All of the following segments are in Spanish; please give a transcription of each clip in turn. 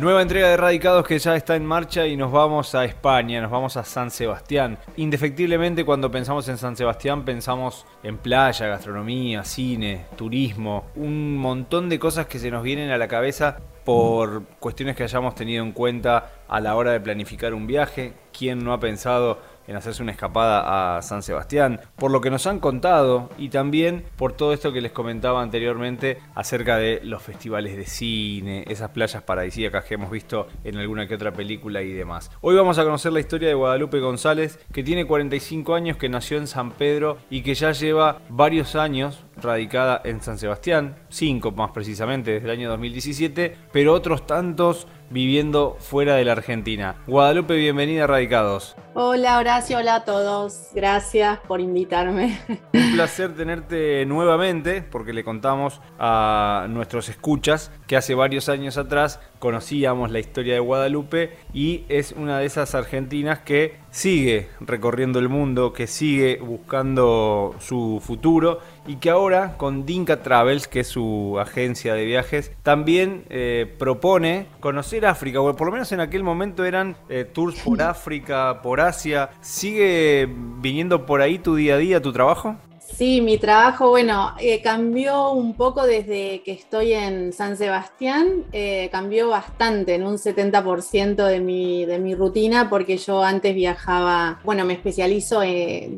Nueva entrega de Radicados que ya está en marcha y nos vamos a España, nos vamos a San Sebastián. Indefectiblemente cuando pensamos en San Sebastián pensamos en playa, gastronomía, cine, turismo, un montón de cosas que se nos vienen a la cabeza por cuestiones que hayamos tenido en cuenta a la hora de planificar un viaje. ¿Quién no ha pensado en hacerse una escapada a San Sebastián, por lo que nos han contado y también por todo esto que les comentaba anteriormente acerca de los festivales de cine, esas playas paradisíacas que hemos visto en alguna que otra película y demás. Hoy vamos a conocer la historia de Guadalupe González, que tiene 45 años, que nació en San Pedro y que ya lleva varios años radicada en San Sebastián, 5 más precisamente desde el año 2017, pero otros tantos viviendo fuera de la Argentina. Guadalupe, bienvenida a Radicados. Hola Horacio, hola a todos. Gracias por invitarme. Un placer tenerte nuevamente porque le contamos a nuestros escuchas que hace varios años atrás conocíamos la historia de Guadalupe y es una de esas argentinas que sigue recorriendo el mundo, que sigue buscando su futuro y que ahora con Dinka Travels, que es su agencia de viajes, también eh, propone conocer África, o por lo menos en aquel momento eran eh, tours por África, por Asia. ¿Sigue viniendo por ahí tu día a día, tu trabajo? Sí, mi trabajo, bueno, eh, cambió un poco desde que estoy en San Sebastián, eh, cambió bastante, en un 70% de mi, de mi rutina, porque yo antes viajaba, bueno, me especializo eh,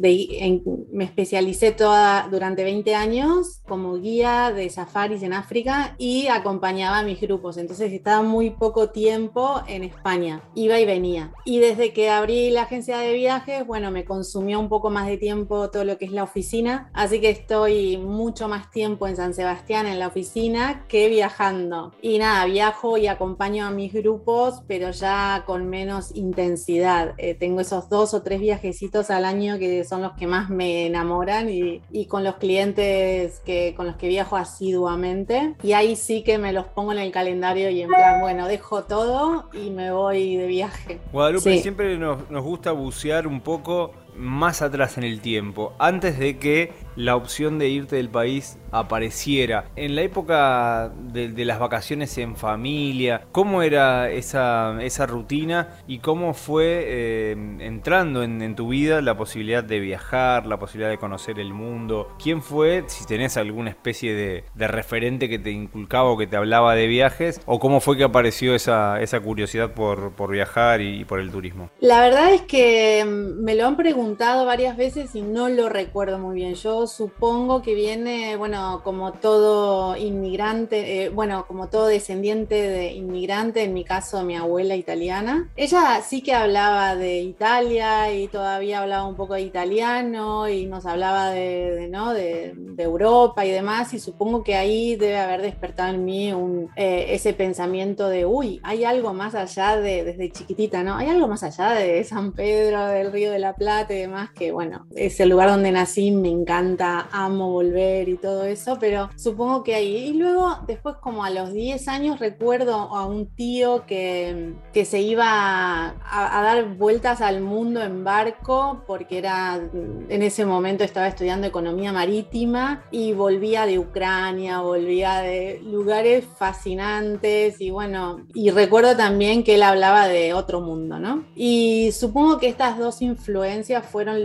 me especialicé toda durante 20 años como guía de safaris en África y acompañaba a mis grupos, entonces estaba muy poco tiempo en España, iba y venía. Y desde que abrí la agencia de viajes, bueno, me consumió un poco más de tiempo todo lo que es la oficina Así que estoy mucho más tiempo en San Sebastián en la oficina que viajando. Y nada, viajo y acompaño a mis grupos, pero ya con menos intensidad. Eh, tengo esos dos o tres viajecitos al año que son los que más me enamoran y, con los clientes que, con los que viajo asiduamente. Y ahí sí que me los pongo en el calendario y en plan, bueno, dejo todo y me voy de viaje. Guadalupe, siempre nos, nos gusta bucear un poco más atrás en el tiempo, antes de que la opción de irte del país apareciera. En la época de, las vacaciones en familia, ¿cómo era esa, esa rutina y cómo fue eh, entrando en, tu vida la posibilidad de viajar, la posibilidad de conocer el mundo? ¿Quién fue, si tenés alguna especie de, referente que te inculcaba o que te hablaba de viajes? ¿O cómo fue que apareció esa, esa curiosidad por, por viajar y por el turismo? La verdad es que mm, me lo han preguntado varias veces y no lo recuerdo muy bien. Yo supongo que viene, bueno, como todo inmigrante, eh, bueno, como todo descendiente de inmigrante, en mi caso mi abuela italiana. Ella sí que hablaba de Italia y todavía hablaba un poco de italiano y nos hablaba de, ¿no? de, Europa y demás y supongo que ahí debe haber despertado en mí eh, ese pensamiento de, uy, hay algo más allá de, desde chiquitita, ¿no? Hay algo más allá de San Pedro, del Río de la Plata y demás, que bueno, es el lugar donde nací, me encanta, amo volver y todo eso pero supongo que ahí. Y luego, después, como a los 10 años, recuerdo a un tío que, que se iba a, dar vueltas al mundo en barco, porque era en ese momento estaba estudiando economía marítima y volvía de Ucrania, volvía de lugares fascinantes y bueno, y recuerdo también que él hablaba de otro mundo, ¿no? Y supongo que estas dos influencias fueron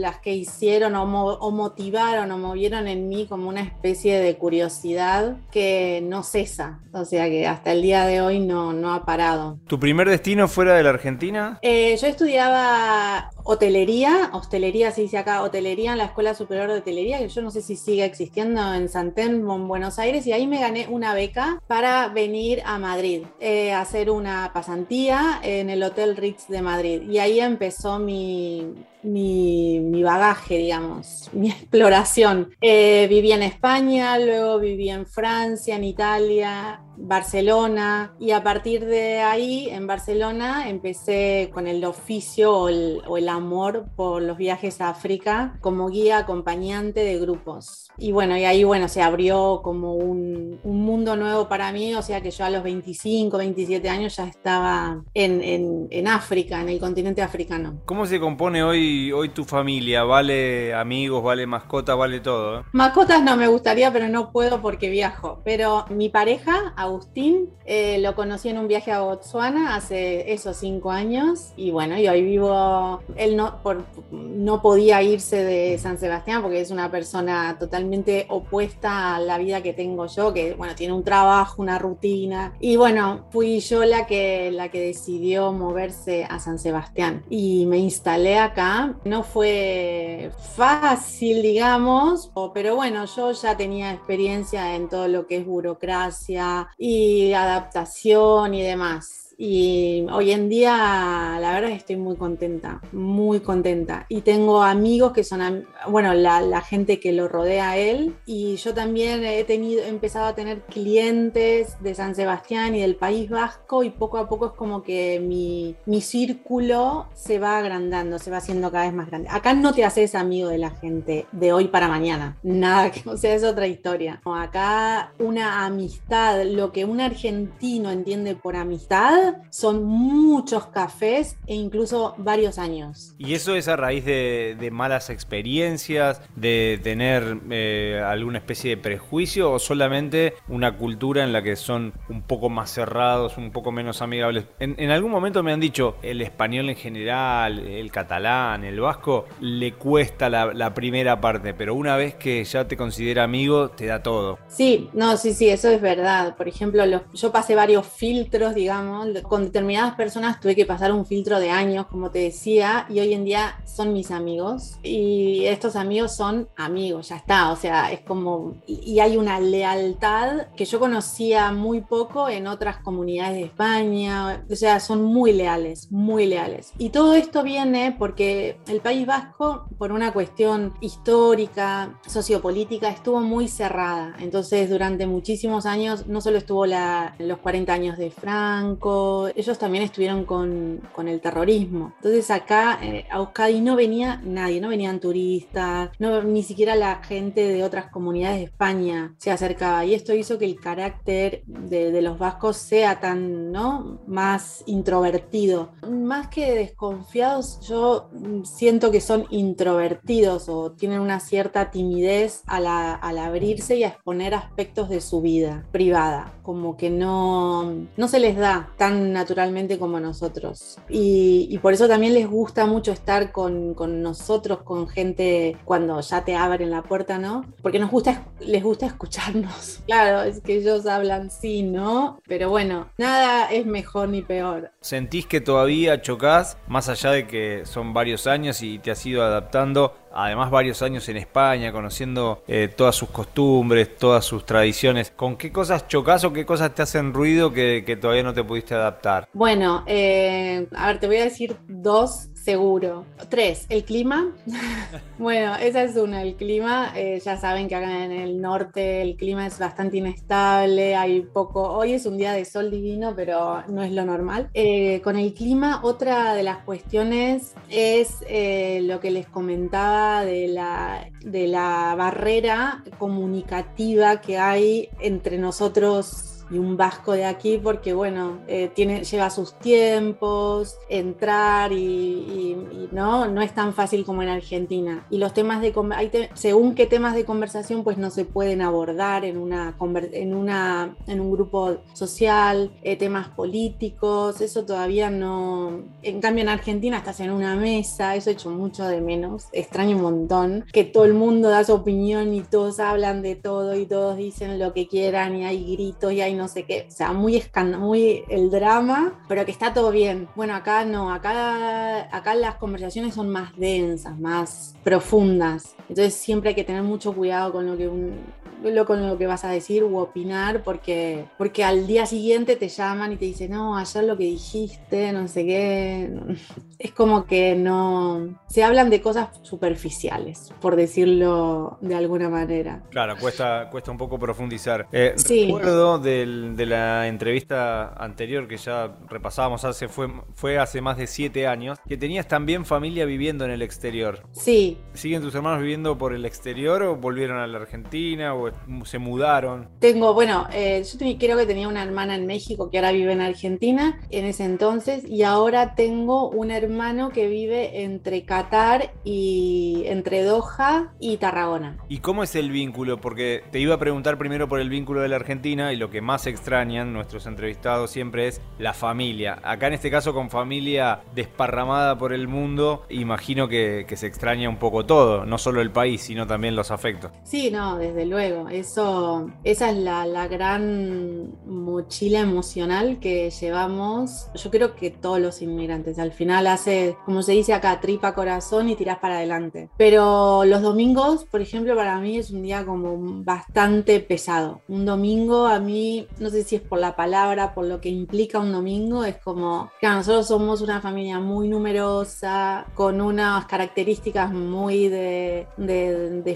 las que hicieron o, o motivaron o movieron en mí como una especie de curiosidad que no cesa, o sea que hasta el día de hoy no, no ha parado. ¿Tu primer destino fuera de la Argentina? Eh, yo estudiaba hotelería, hostelería se dice acá, hotelería en la Escuela Superior de Hotelería, que yo no sé si sigue existiendo en San Telmo, en Buenos Aires, y ahí me gané una beca para venir a Madrid, eh, a hacer una pasantía en el Hotel Ritz de Madrid. Y ahí empezó mi, mi, bagaje, digamos, mi exploración. Eh, viví en España, luego viví en Francia, en Italia, Barcelona y a partir de ahí en Barcelona empecé con el oficio o el, amor por los viajes a África como guía acompañante de grupos. Y bueno, y ahí bueno, se abrió como un, un mundo nuevo para mí, o sea que yo a los 25, 27 años ya estaba en, en, en África, en el continente africano. ¿Cómo se compone hoy, hoy tu familia? ¿Vale amigos, vale mascotas, vale todo? Eh? Mascotas no me gustaría, pero no puedo porque viajo. Pero mi pareja, Agustín, eh, lo conocí en un viaje a Botswana hace esos cinco años y bueno, y hoy vivo, él no, por, no podía irse de San Sebastián porque es una persona totalmente opuesta a la vida que tengo yo, que bueno, tiene un trabajo, una rutina. Y bueno, fui yo la que, la que decidió moverse a San Sebastián y me instalé acá. No fue fácil, digamos, pero bueno, yo ya tenía experiencia en todo lo que es burocracia y adaptación y demás. Y hoy en día, la verdad, estoy muy contenta, muy contenta. Y tengo amigos que son, bueno, la, gente que lo rodea a él. Y yo también he tenido, he empezado a tener clientes de San Sebastián y del País Vasco. Y poco a poco es como que mi, mi círculo se va agrandando, se va haciendo cada vez más grande. Acá no te haces amigo de la gente de hoy para mañana. Nada, que, o sea, es otra historia. Acá una amistad, lo que un argentino entiende por amistad son muchos cafés e incluso varios años. ¿Y eso es a raíz de, malas experiencias, de tener eh, alguna especie de prejuicio o solamente una cultura en la que son un poco más cerrados, un poco menos amigables? En, algún momento me han dicho, el español en general, el catalán, el vasco, le cuesta la, primera parte, pero una vez que ya te considera amigo, te da todo. Sí, no, sí, sí, eso es verdad. Por ejemplo, yo pasé varios filtros, digamos, con determinadas personas tuve que pasar un filtro de años, como te decía, y hoy en día son mis amigos. Y estos amigos son amigos, ya está. O sea, es como. Y hay una lealtad que yo conocía muy poco en otras comunidades de España. O sea, son muy leales, muy leales. Y todo esto viene porque el País Vasco, por una cuestión histórica, sociopolítica, estuvo muy cerrada. Entonces, durante muchísimos años, no solo estuvo la, los 40 años de Franco, ellos también estuvieron con, el terrorismo. Entonces acá eh, a Euskadi no venía nadie, no venían turistas, no, ni siquiera la gente de otras comunidades de España se acercaba. Y esto hizo que el carácter de, los vascos sea tan, ¿no? Más introvertido. Más que desconfiados, yo siento que son introvertidos o tienen una cierta timidez al, al abrirse y a exponer aspectos de su vida privada. Como que no, no se les da tan naturalmente como nosotros. Y, por eso también les gusta mucho estar con, nosotros, con gente cuando ya te abren la puerta, ¿no? Porque nos gusta, les gusta escucharnos. Claro, es que ellos hablan sí, ¿no? Pero bueno, nada es mejor ni peor. ¿Sentís que todavía chocás, más allá de que son varios años y te has ido adaptando? Además varios años en España, conociendo eh, todas sus costumbres, todas sus tradiciones. ¿Con qué cosas chocas o qué cosas te hacen ruido que, todavía no te pudiste adaptar? Bueno, eh, a ver, te voy a decir dos seguro. Tres, el clima. bueno, esa es una, el clima. Eh, ya saben que acá en el norte el clima es bastante inestable, hay poco, hoy es un día de sol divino, pero no es lo normal. con el clima, otra de las cuestiones es lo que les comentaba de la, de la barrera comunicativa que hay entre nosotros y un vasco de aquí porque, bueno, eh, tiene, lleva sus tiempos, entrar y, no, no es tan fácil como en Argentina. Y los temas de, hay según qué temas de conversación, pues no se pueden abordar en, una, en, una, en un grupo social, eh, temas políticos, eso todavía no... En cambio en Argentina estás en una mesa, eso he hecho mucho de menos, extraño un montón, que todo el mundo da su opinión y todos hablan de todo y todos dicen lo que quieran y hay gritos y hay no sé qué, o sea, muy, muy el drama, pero que está todo bien. Bueno, acá no, acá, acá las conversaciones son más densas, más profundas, entonces siempre hay que tener mucho cuidado con lo que un, lo con lo que vas a decir u opinar porque, porque al día siguiente te llaman y te dicen, no, ayer lo que dijiste, no sé qué. Es como que no. Se hablan de cosas superficiales, por decirlo de alguna manera. Claro, cuesta, cuesta un poco profundizar. Eh, Recuerdo de de la entrevista anterior que ya repasábamos hace, fue, fue hace más de siete años, que tenías también familia viviendo en el exterior. Sí. ¿Siguen tus hermanos viviendo por el exterior o volvieron a la Argentina se mudaron? Tengo, bueno, eh, yo creo que tenía una hermana en México que ahora vive en Argentina en ese entonces y ahora tengo un hermano que vive entre Qatar y entre Doha y Tarragona. ¿Y cómo es el vínculo? Porque te iba a preguntar primero por el vínculo de la Argentina y lo que más extrañan nuestros entrevistados siempre es la familia. Acá en este caso con familia desparramada por el mundo, imagino que, se extraña un poco todo, no solo el país, sino también los afectos. Sí, no, desde luego. Eso, esa es la, gran mochila emocional que llevamos, yo creo que todos los inmigrantes. Al final hace, como se dice acá, tripa corazón y tirás para adelante. Pero los domingos, por ejemplo, para mí es un día como bastante pesado. Un domingo a mí, no sé si es por la palabra, por lo que implica un domingo, es como, claro, nosotros somos una familia muy numerosa, con unas características muy de,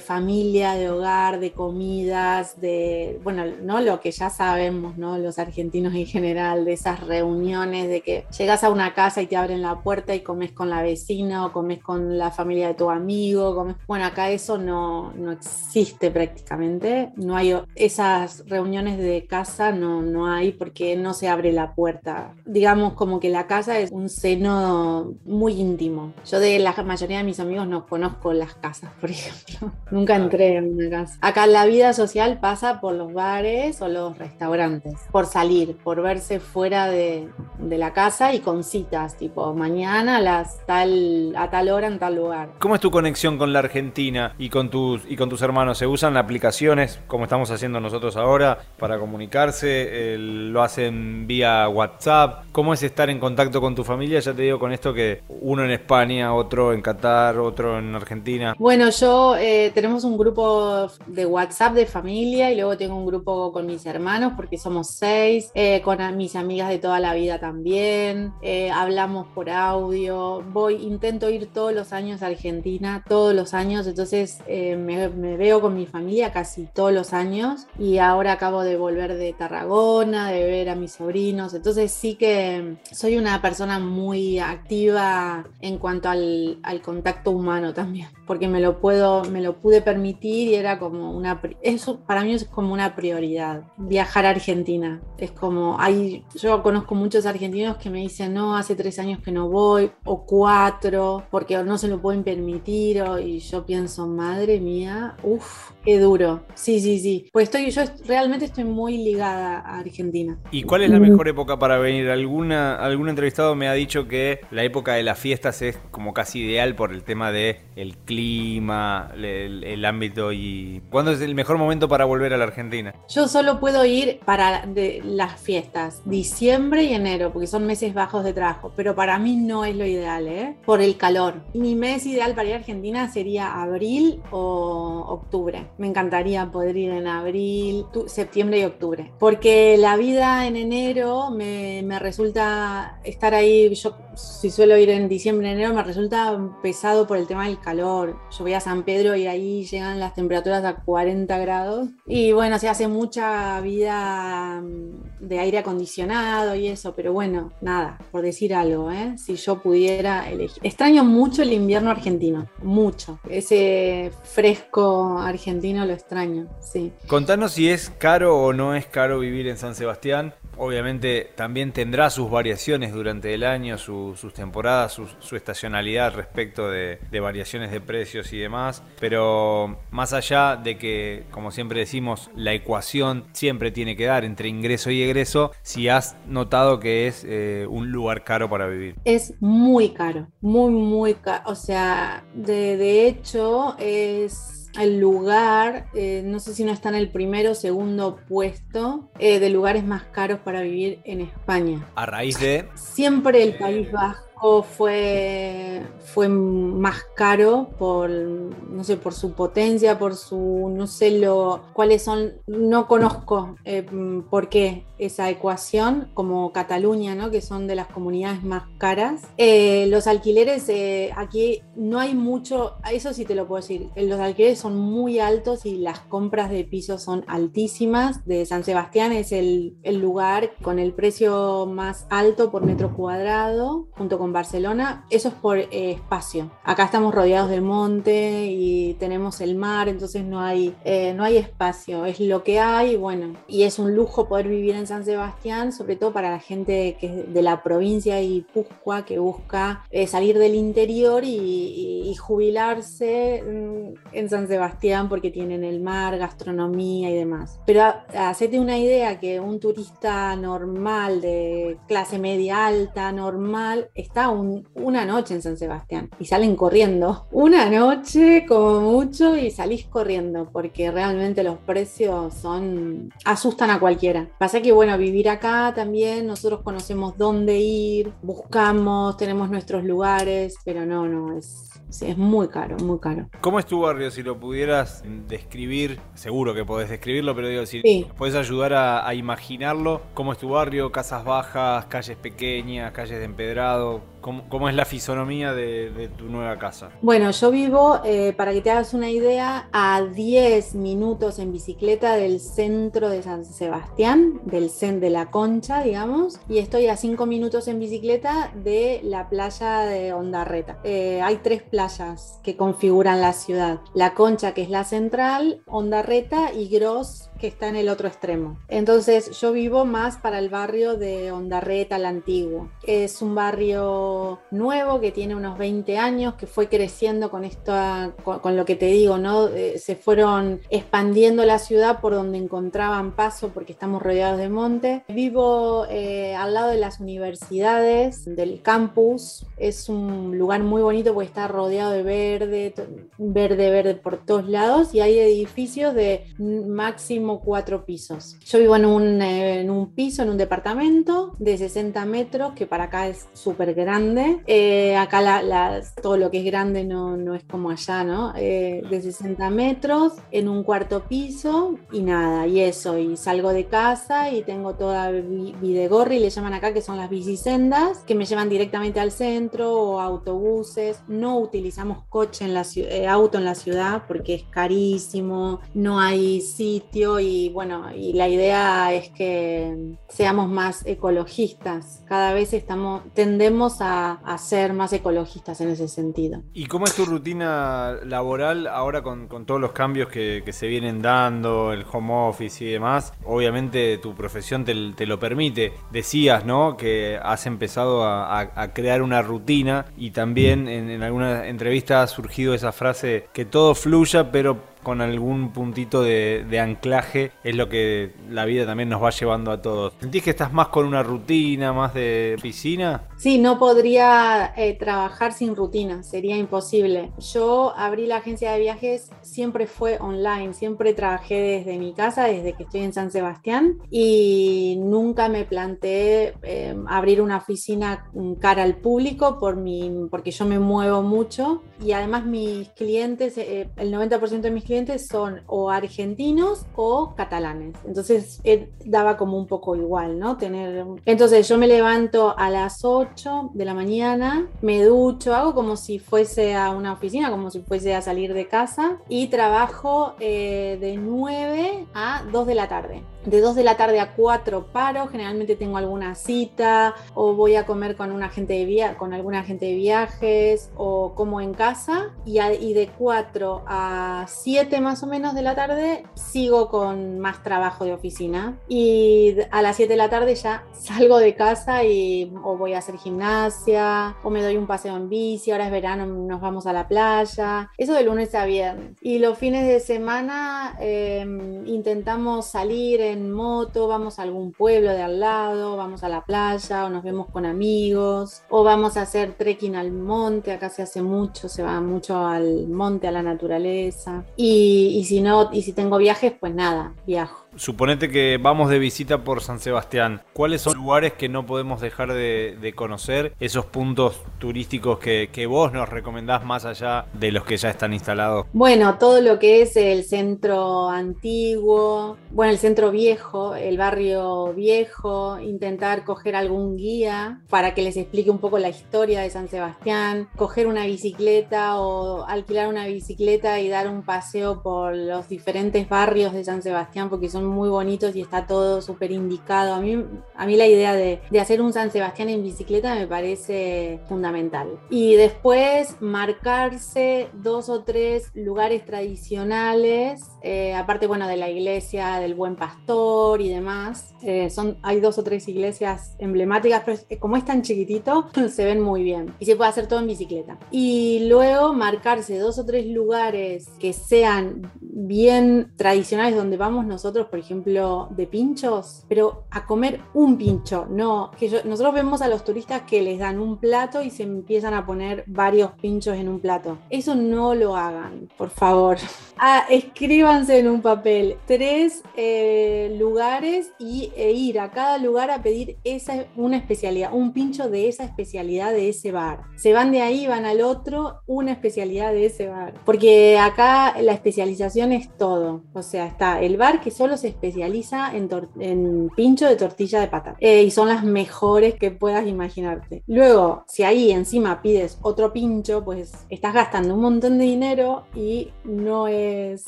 familia, de hogar, de comidas, de, bueno, ¿no? Lo que ya sabemos, ¿no? Los argentinos en general, de esas reuniones, de que llegas a una casa y te abren la puerta y comes con la vecina o comes con la familia de tu amigo, comes... bueno, acá eso no, no existe prácticamente, no hay esas reuniones de casa, no, no hay porque no se abre la puerta. Digamos como que la casa es un seno muy íntimo. Yo de la mayoría de mis amigos no conozco las casas, por ejemplo. Nunca entré en una casa. Acá la vida social pasa por los bares o los restaurantes, por salir, por verse fuera de, de la casa y con citas, tipo mañana a, las tal, a tal hora en tal lugar. ¿Cómo es tu conexión con la Argentina y con tus, y con tus hermanos? ¿Se usan aplicaciones como estamos haciendo nosotros ahora para comunicarse? ¿Lo hacen vía WhatsApp? ¿Cómo es estar en contacto con tu familia? Ya te digo con esto que uno en España, otro en Qatar, otro en Argentina. Bueno, yo eh, tenemos un grupo de WhatsApp de familia y luego tengo un grupo con mis hermanos porque somos seis, eh, con mis amigas de toda la vida también, eh, hablamos por audio, voy, intento ir todos los años a Argentina, todos los años, entonces me, me veo con mi familia casi todos los años y ahora acabo de volver de Tarragona, de ver a mis sobrinos, entonces sí que soy una persona muy activa en cuanto al, al contacto humano también, porque me lo puedo, me lo pude permitir y era como una, eso para mí es como una prioridad, viajar a Argentina, es como, hay, yo conozco muchos argentinos que me dicen, no, hace tres años que no voy, o cuatro, porque no se lo pueden permitir, y yo pienso, madre mía, uff, qué duro, sí, sí, sí, pues estoy, yo realmente estoy muy ligada a Argentina. ¿Y cuál es la mejor época para venir? ¿Alguna, algún entrevistado me ha dicho que la época de las fiestas es como casi ideal por el tema de clima, el, ámbito y... ¿Cuándo es el mejor momento para volver a la Argentina? Yo solo puedo ir para de las fiestas, diciembre y enero, porque son meses bajos de trabajo, pero para mí no es lo ideal, ¿eh? Por el calor. Mi mes ideal para ir a Argentina sería abril o octubre. Me encantaría poder ir en abril, septiembre y octubre, porque la vida en enero me, me resulta estar ahí, yo si suelo ir en diciembre, enero, me resulta pesado por el tema del calor. Yo voy a San Pedro y ahí llegan las temperaturas a 40 grados. Y bueno, se hace mucha vida mm, de aire acondicionado y eso, pero bueno, nada, por decir algo, ¿eh? si yo pudiera elegir. Extraño mucho el invierno argentino, mucho. Ese fresco argentino lo extraño, sí. Contanos si es caro o no es caro vivir en San Sebastián obviamente también tendrá sus variaciones durante el año, sus temporadas, su, estacionalidad respecto de, variaciones de precios y demás, pero más allá de que, como siempre decimos, la ecuación siempre tiene que dar entre ingreso y egreso, si has notado que es eh, un lugar caro para vivir. Es muy caro, muy, muy caro, o sea, de, de hecho es el lugar, eh, no sé si no está en el primero o segundo puesto eh, de lugares más caros para vivir en España. A raíz de... Siempre el País Vasco fue, fue más caro por, no sé, por su potencia, por su, no sé lo, cuáles son, no conozco eh, por qué esa ecuación, como Cataluña, ¿no? que son de las comunidades más caras. Eh, los alquileres, eh, aquí no hay mucho, eso sí te lo puedo decir, los alquileres son muy altos y las compras de pisos son altísimas. De San Sebastián es el, el lugar con el precio más alto por metro cuadrado, junto con Barcelona. Eso es por eh, espacio. Acá estamos rodeados del monte y tenemos el mar, entonces no hay, no hay espacio, es lo que hay, bueno, y es un lujo poder vivir en San Sebastián, sobre todo para la gente de la provincia y Guipúzcoa que busca eh, salir del interior y, jubilarse mm, en San Sebastián porque tienen el mar, gastronomía y demás. Pero hacete una idea que un turista normal, de clase media alta, normal, está una noche en San Sebastián y salen corriendo. Una noche como mucho y salís corriendo porque realmente los precios son asustan a cualquiera. Pasa que bueno, vivir acá también, nosotros conocemos dónde ir, buscamos, tenemos nuestros lugares, pero no, no, es, es muy caro, muy caro. ¿Cómo es tu barrio? Si lo pudieras describir, seguro que podés describirlo, pero digo, si puedes ayudar a, imaginarlo, ¿cómo es tu barrio? Casas bajas, calles pequeñas, calles de empedrado, ¿Cómo, es la fisonomía de, tu nueva casa? Bueno, yo vivo, eh, para que te hagas una idea, a 10 minutos en bicicleta del centro de San Sebastián, del centro de la Concha, digamos, y estoy a 5 minutos en bicicleta de la playa de Ondarreta. Eh, hay tres playas que configuran la ciudad. La Concha, que es la central, Ondarreta y Gros, que está en el otro extremo. Entonces yo vivo más para el barrio de Ondarreta, el antiguo. Es un barrio nuevo que tiene unos 20 años, que fue creciendo con esto, con, lo que te digo, ¿no? Eh, se fueron expandiendo la ciudad por donde encontraban paso porque estamos rodeados de monte. Vivo eh, al lado de las universidades, del campus. Es un lugar muy bonito porque está rodeado de verde, verde, verde por todos lados y hay edificios de máximo cuatro pisos. Yo vivo en un, eh, en un piso, en un departamento de 60 metros, que para acá es súper grande. Eh, acá la, todo lo que es grande no, no es como allá, ¿no? Eh, de 60 metros, en un cuarto piso y nada, y eso, y salgo de casa y tengo toda Videgorri, le llaman acá, que son las bicisendas, que me llevan directamente al centro o autobuses. No utilizamos coche en la auto en la ciudad porque es carísimo, no hay sitio y bueno, y la idea es que seamos más ecologistas. Cada vez estamos, tendemos a, ser más ecologistas en ese sentido. ¿Y cómo es tu rutina laboral ahora con, todos los cambios que, se vienen dando, el home office y demás? Obviamente tu profesión te, lo permite. Decías, ¿no? Que has empezado a, crear una rutina y también en, en alguna entrevista ha surgido esa frase que todo fluya, pero con algún puntito de, anclaje es lo que la vida también nos va llevando a todos. ¿Sentís que estás más con una rutina, más de oficina? Sí, no podría eh, trabajar sin rutina, sería imposible. Yo abrí la agencia de viajes, siempre fue online, siempre trabajé desde mi casa, desde que estoy en San Sebastián y nunca me planteé eh, abrir una oficina cara al público por mi, porque yo me muevo mucho y además mis clientes, eh, el 90% de mis clientes son o argentinos o catalanes. Entonces eh, daba como un poco igual, ¿no? Tener... Entonces yo me levanto a las 8 de la mañana, me ducho, hago como si fuese a una oficina, como si fuese a salir de casa y trabajo eh, de 9 a 2 de la tarde de 2 de la tarde a 4 paro, generalmente tengo alguna cita o voy a comer con, un agente de via con algún agente de viajes o como en casa y, y, de 4 a 7 más o menos de la tarde sigo con más trabajo de oficina. Y a las 7 de la tarde ya salgo de casa y o voy a hacer gimnasia o me doy un paseo en bici, ahora es verano, nos vamos a la playa, eso de lunes a viernes. Y los fines de semana em, intentamos salir en moto, vamos a algún pueblo de al lado, vamos a la playa o nos vemos con amigos o vamos a hacer trekking al monte, acá se hace mucho, se va mucho al monte, a la naturaleza. Y, y si no, y si tengo viajes, pues nada, viajo. Suponete que vamos de visita por San Sebastián. ¿Cuáles son lugares que no podemos dejar de, conocer? Esos puntos turísticos que, vos nos recomendás más allá de los que ya están instalados. Bueno, todo lo que es el centro antiguo, bueno, el centro viejo, el barrio viejo, intentar coger algún guía para que les explique un poco la historia de San Sebastián, coger una bicicleta o alquilar una bicicleta y dar un paseo por los diferentes barrios de San Sebastián porque son muy bonitos y está todo súper indicado. A mí, a mí la idea de, hacer un San Sebastián en bicicleta me parece fundamental. Y después marcarse dos o tres lugares tradicionales, eh, aparte bueno de la iglesia del Buen Pastor y demás. Eh, son, hay dos o tres iglesias emblemáticas, pero como es tan chiquitito, se ven muy bien. Y se puede hacer todo en bicicleta. Y luego marcarse dos o tres lugares que sean bien tradicionales donde vamos nosotros por ejemplo, de pinchos, pero a comer un pincho, no, que nosotros vemos a los turistas que les dan un plato y se empiezan a poner varios pinchos en un plato. Eso no lo hagan, por favor. Ah, escríbanse en un papel tres eh, lugares y e ir a cada lugar a pedir esa, una especialidad, un pincho de esa especialidad de ese bar. Se van de ahí, van al otro, una especialidad de ese bar. Porque acá la especialización es todo. O sea, está el bar que solo se se especializa en, pincho de tortilla de patata eh, y son las mejores que puedas imaginarte. Luego, si ahí encima pides otro pincho, pues estás gastando un montón de dinero y no es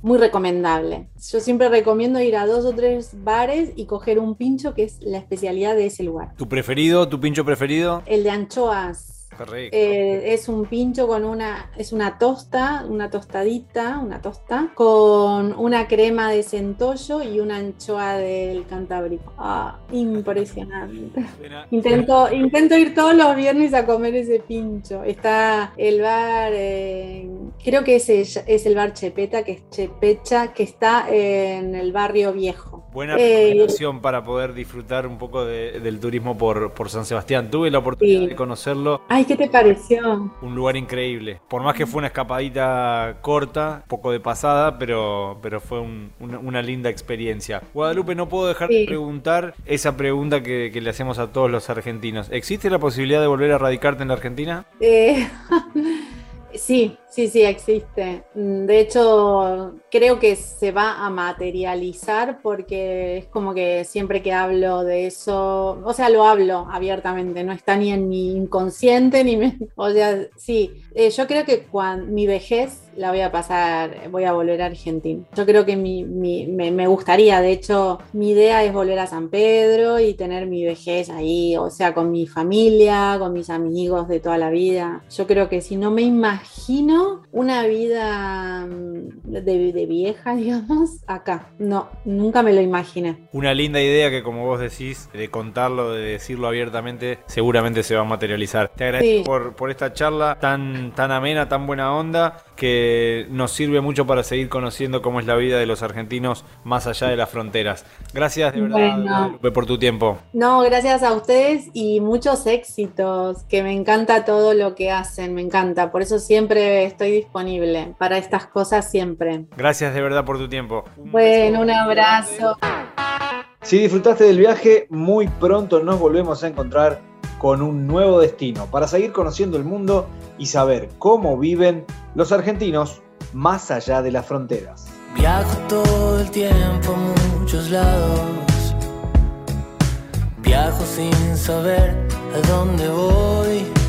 muy recomendable. Yo siempre recomiendo ir a dos o tres bares y coger un pincho que es la especialidad de ese lugar. ¿Tu preferido, tu pincho preferido? El de anchoas eh, es un pincho con una, es una tosta, una tostadita, una tosta, con una crema de centollo y una anchoa del Cantábrico. Ah, impresionante. Intento, intento ir todos los viernes a comer ese pincho. Está el bar, eh, creo que es es el bar Chepeta, que es Chepecha, que está en el barrio viejo. Buena eh, recomendación para poder disfrutar un poco del turismo por, por, San Sebastián. Tuve la oportunidad de conocerlo. Ay, ¿qué te pareció? Un lugar increíble. Por más que fue una escapadita corta, poco de pasada, pero, pero fue una, linda experiencia. Guadalupe, no puedo dejar de preguntar esa pregunta que, que, le hacemos a todos los argentinos. ¿Existe la posibilidad de volver a radicarte en la Argentina? Eh... Sí, sí, sí, existe. Mm, de hecho, creo que se va a materializar porque es como que siempre que hablo de eso, o sea, lo hablo abiertamente, no está ni en mi inconsciente, ni me... O sea, sí, eh, yo creo que cuando mi vejez la voy a pasar, voy a volver a Argentina. Yo creo que mi, me, gustaría, de hecho, mi idea es volver a San Pedro y tener mi vejez ahí, o sea, con mi familia, con mis amigos de toda la vida. Yo creo que si no me imagino una vida mm, de, de vieja, digamos, acá. No, nunca me lo imaginé. Una linda idea que, como vos decís, de contarlo, de decirlo abiertamente, seguramente se va a materializar. Te agradezco por, por esta charla tan, tan amena, tan buena onda, que nos sirve mucho para seguir conociendo cómo es la vida de los argentinos más allá de las fronteras. Gracias de verdad, por tu tiempo. No, gracias a ustedes y muchos éxitos, que me encanta todo lo que hacen, me encanta. Por eso siempre estoy disponible para estas cosas siempre. Gracias de verdad por tu tiempo. bueno, un abrazo. Si disfrutaste del viaje, muy pronto nos volvemos a encontrar con un nuevo destino para seguir conociendo el mundo y saber cómo viven los argentinos más allá de las fronteras. Viajo todo el tiempo a muchos lados. Viajo sin saber a dónde voy.